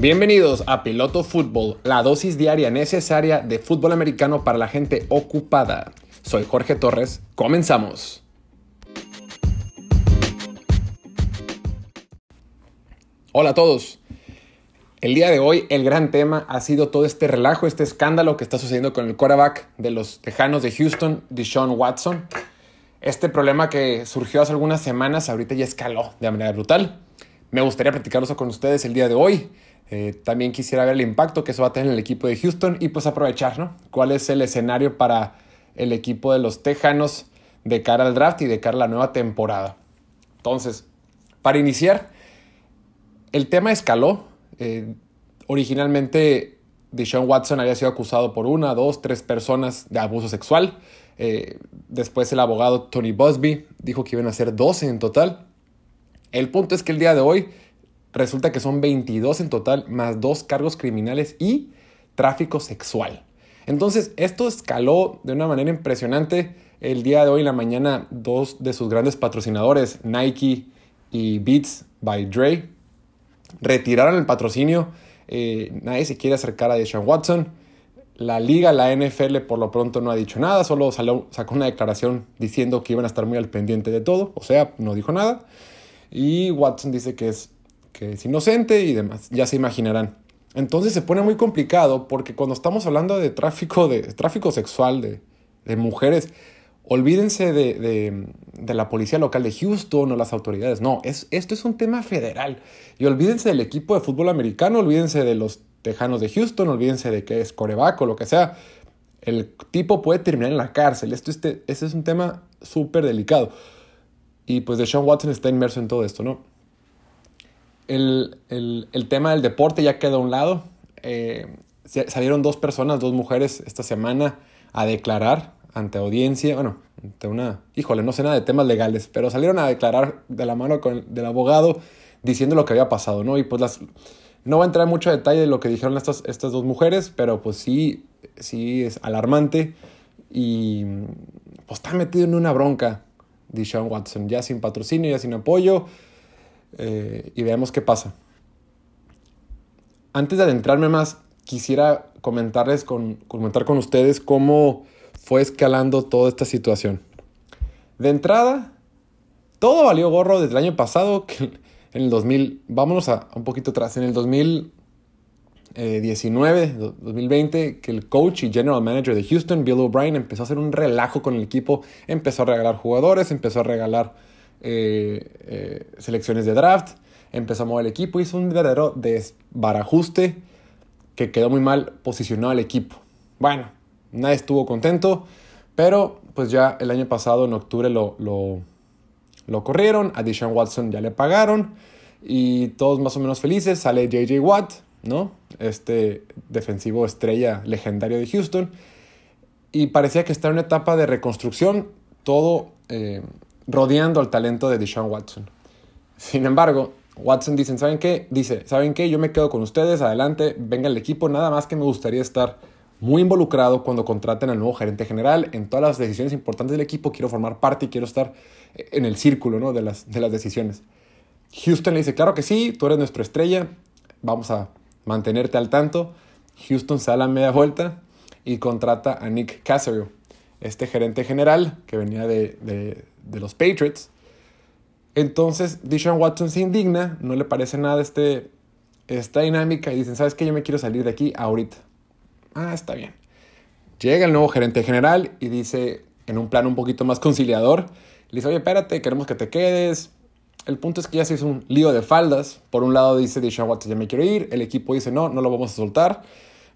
Bienvenidos a Piloto Fútbol, la dosis diaria necesaria de fútbol americano para la gente ocupada. Soy Jorge Torres, comenzamos. Hola a todos. El día de hoy el gran tema ha sido todo este relajo, este escándalo que está sucediendo con el quarterback de los Tejanos de Houston, Deshaun Watson. Este problema que surgió hace algunas semanas ahorita ya escaló de manera brutal. Me gustaría platicarlo con ustedes el día de hoy. Eh, también quisiera ver el impacto que eso va a tener en el equipo de Houston y pues aprovechar, ¿no? ¿Cuál es el escenario para el equipo de los Tejanos de cara al draft y de cara a la nueva temporada? Entonces, para iniciar, el tema escaló. Eh, originalmente, Deshaun Watson había sido acusado por una, dos, tres personas de abuso sexual. Eh, después el abogado Tony Busby dijo que iban a ser 12 en total. El punto es que el día de hoy resulta que son 22 en total, más dos cargos criminales y tráfico sexual. Entonces, esto escaló de una manera impresionante. El día de hoy, en la mañana, dos de sus grandes patrocinadores, Nike y Beats by Dre, retiraron el patrocinio. Eh, nadie se quiere acercar a Deshaun Watson. La liga, la NFL, por lo pronto no ha dicho nada, solo sacó una declaración diciendo que iban a estar muy al pendiente de todo, o sea, no dijo nada. Y Watson dice que es que es inocente y demás. Ya se imaginarán. Entonces se pone muy complicado porque cuando estamos hablando de tráfico, de, tráfico sexual de, de mujeres, olvídense de, de, de, la policía local de Houston o las autoridades. No, es, esto es un tema federal. Y olvídense del equipo de fútbol americano, olvídense de los tejanos de Houston, olvídense de que es coreback o lo que sea. El tipo puede terminar en la cárcel. Esto, este, este es un tema súper delicado. Y pues Deshaun Watson está inmerso en todo esto, ¿no? el, tema del deporte ya quedó a un lado. Eh, salieron dos personas, dos mujeres esta semana a declarar ante audiencia, bueno, ante una, híjole, no sé nada de temas legales, pero salieron a declarar de la mano con, del abogado diciendo lo que había pasado, ¿no? Y pues las, no va a entrar en mucho detalle de lo que dijeron estas, estas dos mujeres, pero pues sí, sí es alarmante y pues está metido en una bronca, Deshaun Watson, ya sin patrocinio, ya sin apoyo. Eh, y veamos qué pasa. Antes de adentrarme más, quisiera comentarles con, comentar con ustedes cómo fue escalando toda esta situación. De entrada, todo valió gorro desde el año pasado, que en el 2000, vámonos a, un poquito atrás, en el 2019, 2020, que el coach y general manager de Houston, Bill O'Brien, empezó a hacer un relajo con el equipo, empezó a regalar jugadores, empezó a regalar eh, eh, selecciones de draft, empezó a mover el equipo, hizo un verdadero desbarajuste que quedó muy mal posicionado el equipo. Bueno, nadie estuvo contento, pero pues ya el año pasado, en octubre, lo, lo, lo corrieron, a Deshaun Watson ya le pagaron y todos más o menos felices. Sale JJ Watt, ¿no? Este defensivo estrella legendario de Houston. Y parecía que estaba en una etapa de reconstrucción, todo eh, rodeando al talento de Deshaun Watson. Sin embargo, Watson dice, ¿saben qué? Dice, ¿saben qué? Yo me quedo con ustedes, adelante, venga el equipo, nada más que me gustaría estar muy involucrado cuando contraten al nuevo gerente general en todas las decisiones importantes del equipo, quiero formar parte y quiero estar en el círculo ¿no? de, las, de las decisiones. Houston le dice, claro que sí, tú eres nuestra estrella, vamos a mantenerte al tanto. Houston sale a media vuelta y contrata a Nick Casario, este gerente general que venía de, de los Patriots. Entonces, Deshaun Watson se indigna, no le parece nada este, esta dinámica y dicen, ¿sabes qué? Yo me quiero salir de aquí ahorita. Ah, está bien. Llega el nuevo gerente general y dice, en un plan un poquito más conciliador, le dice, oye, espérate, queremos que te quedes. El punto es que ya se hizo un lío de faldas. Por un lado dice Deshaun Watson, ya me quiero ir. El equipo dice, no, no lo vamos a soltar.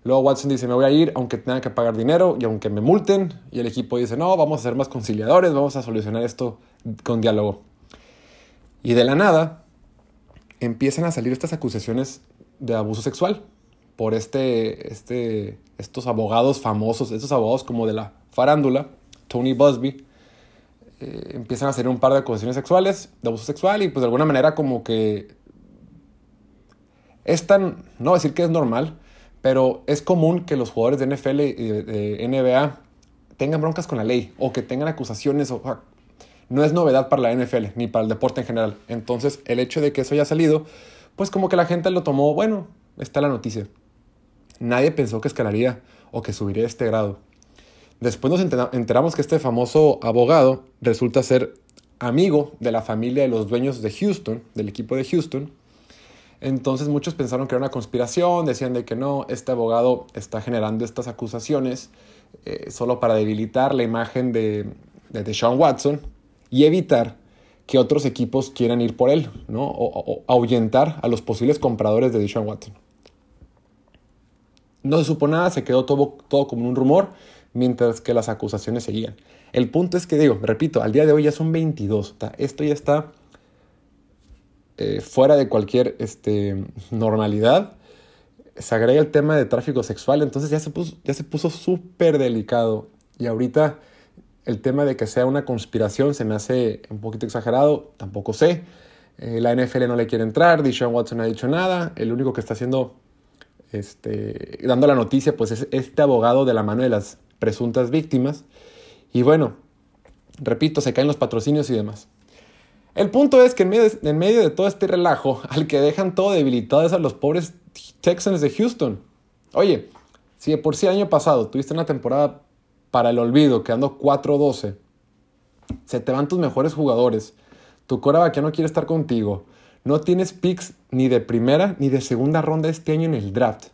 Luego Watson dice, me voy a ir aunque tenga que pagar dinero y aunque me multen. Y el equipo dice, no, vamos a ser más conciliadores, vamos a solucionar esto con diálogo. Y de la nada empiezan a salir estas acusaciones de abuso sexual por este, este, estos abogados famosos, estos abogados como de la farándula, Tony Busby, eh, empiezan a hacer un par de acusaciones sexuales, de abuso sexual y pues de alguna manera como que es tan, no decir que es normal, pero es común que los jugadores de NFL y de, NBA tengan broncas con la ley o que tengan acusaciones. O, no es novedad para la NFL ni para el deporte en general. Entonces, el hecho de que eso haya salido, pues como que la gente lo tomó, bueno, está la noticia. Nadie pensó que escalaría o que subiría este grado. Después nos enteramos que este famoso abogado resulta ser amigo de la familia de los dueños de Houston, del equipo de Houston. Entonces muchos pensaron que era una conspiración, decían de que no, este abogado está generando estas acusaciones eh, solo para debilitar la imagen de, de Sean Watson y evitar que otros equipos quieran ir por él, ¿no? O, ahuyentar a los posibles compradores de Deshaun Watson. No se supo nada, se quedó todo, todo como un rumor, mientras que las acusaciones seguían. El punto es que, digo, repito, al día de hoy ya son 22. Esto ya está eh, fuera de cualquier este, normalidad. Se agrega el tema de tráfico sexual, entonces ya se puso, súper delicado. Y ahorita el tema de que sea una conspiración se me hace un poquito exagerado, tampoco sé. Eh, la NFL no le quiere entrar, Deshaun Watson no ha dicho nada. El único que está haciendo, este, dando la noticia, pues es este abogado de la mano de las presuntas víctimas. Y bueno, repito, se caen los patrocinios y demás. El punto es que en medio, de, todo este relajo, al que dejan todo debilitado es a los pobres Texans de Houston. Oye, si de por sí el año pasado tuviste una temporada para el olvido, quedando 4-12. Se te van tus mejores jugadores. Tu coreback ya no quiere estar contigo. No tienes picks ni de primera ni de segunda ronda este año en el draft.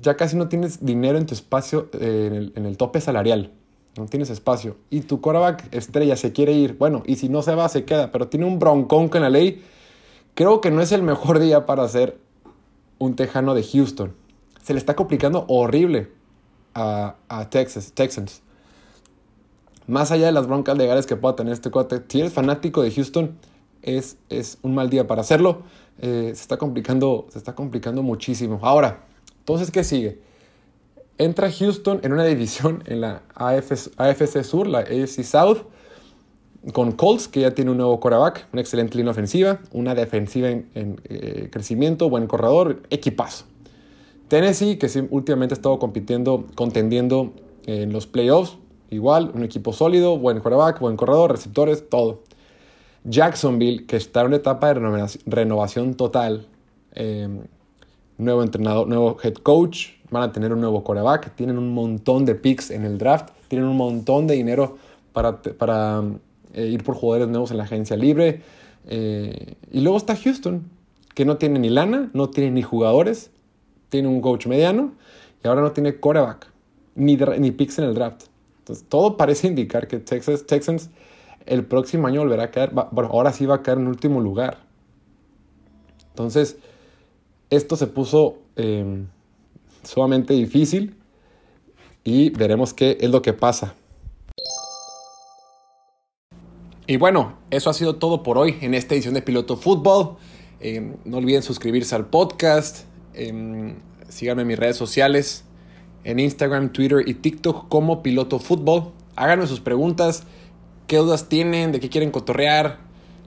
Ya casi no tienes dinero en tu espacio, eh, en, el, tope salarial. No tienes espacio. Y tu coreback estrella se quiere ir. Bueno, y si no se va, se queda. Pero tiene un broncón con la ley. Creo que no es el mejor día para ser un tejano de Houston. Se le está complicando horrible a, Texas, Texans. Más allá de las broncas legales que pueda tener este cuate, si eres fanático de Houston, es, es un mal día para hacerlo. Eh, se, está complicando, se está complicando muchísimo. Ahora, entonces, ¿qué sigue? Entra Houston en una división en la AFC, Sur, la AFC South, con Colts, que ya tiene un nuevo quarterback, una excelente línea ofensiva, una defensiva en, eh, crecimiento, buen corredor, equipazo. Tennessee, que últimamente ha estado compitiendo, contendiendo en los playoffs, igual, un equipo sólido, buen quarterback, buen corredor, receptores, todo. Jacksonville, que está en una etapa de renovación, total, em, nuevo entrenador, nuevo head coach, van a tener un nuevo quarterback, tienen un montón de picks en el draft, tienen un montón de dinero para, para eh, ir por jugadores nuevos en la agencia libre. Eh, y luego está Houston, que no tiene ni lana, no tiene ni jugadores, tiene un coach mediano y ahora no tiene coreback, ni, ni picks en el draft. Entonces, todo parece indicar que Texas, Texans el próximo año volverá a caer, bueno, ahora sí va a caer en último lugar. Entonces, esto se puso em, sumamente difícil y veremos qué es lo que pasa. Y bueno, eso ha sido todo por hoy en esta edición de Piloto Fútbol. Em, no olviden suscribirse al podcast, Em, síganme en mis redes sociales, en Instagram, Twitter y TikTok como Piloto Fútbol. Háganme sus preguntas, qué dudas tienen, de qué quieren cotorrear.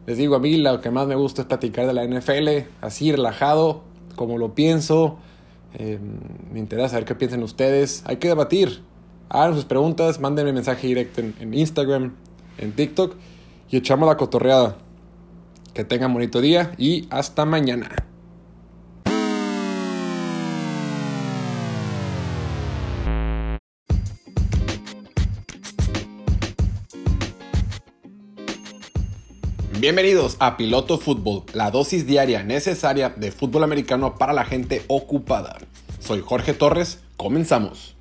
Les digo, a mí lo que más me gusta es platicar de la NFL, así relajado, como lo pienso. Em, me interesa saber qué piensan ustedes. Hay que debatir. Hagan sus preguntas, mándenme mensaje directo en Instagram, en TikTok y echamos la cotorreada. Que tengan bonito día y hasta mañana. Bienvenidos a Piloto Fútbol, la dosis diaria necesaria de fútbol americano para la gente ocupada. Soy Jorge Torres, comenzamos.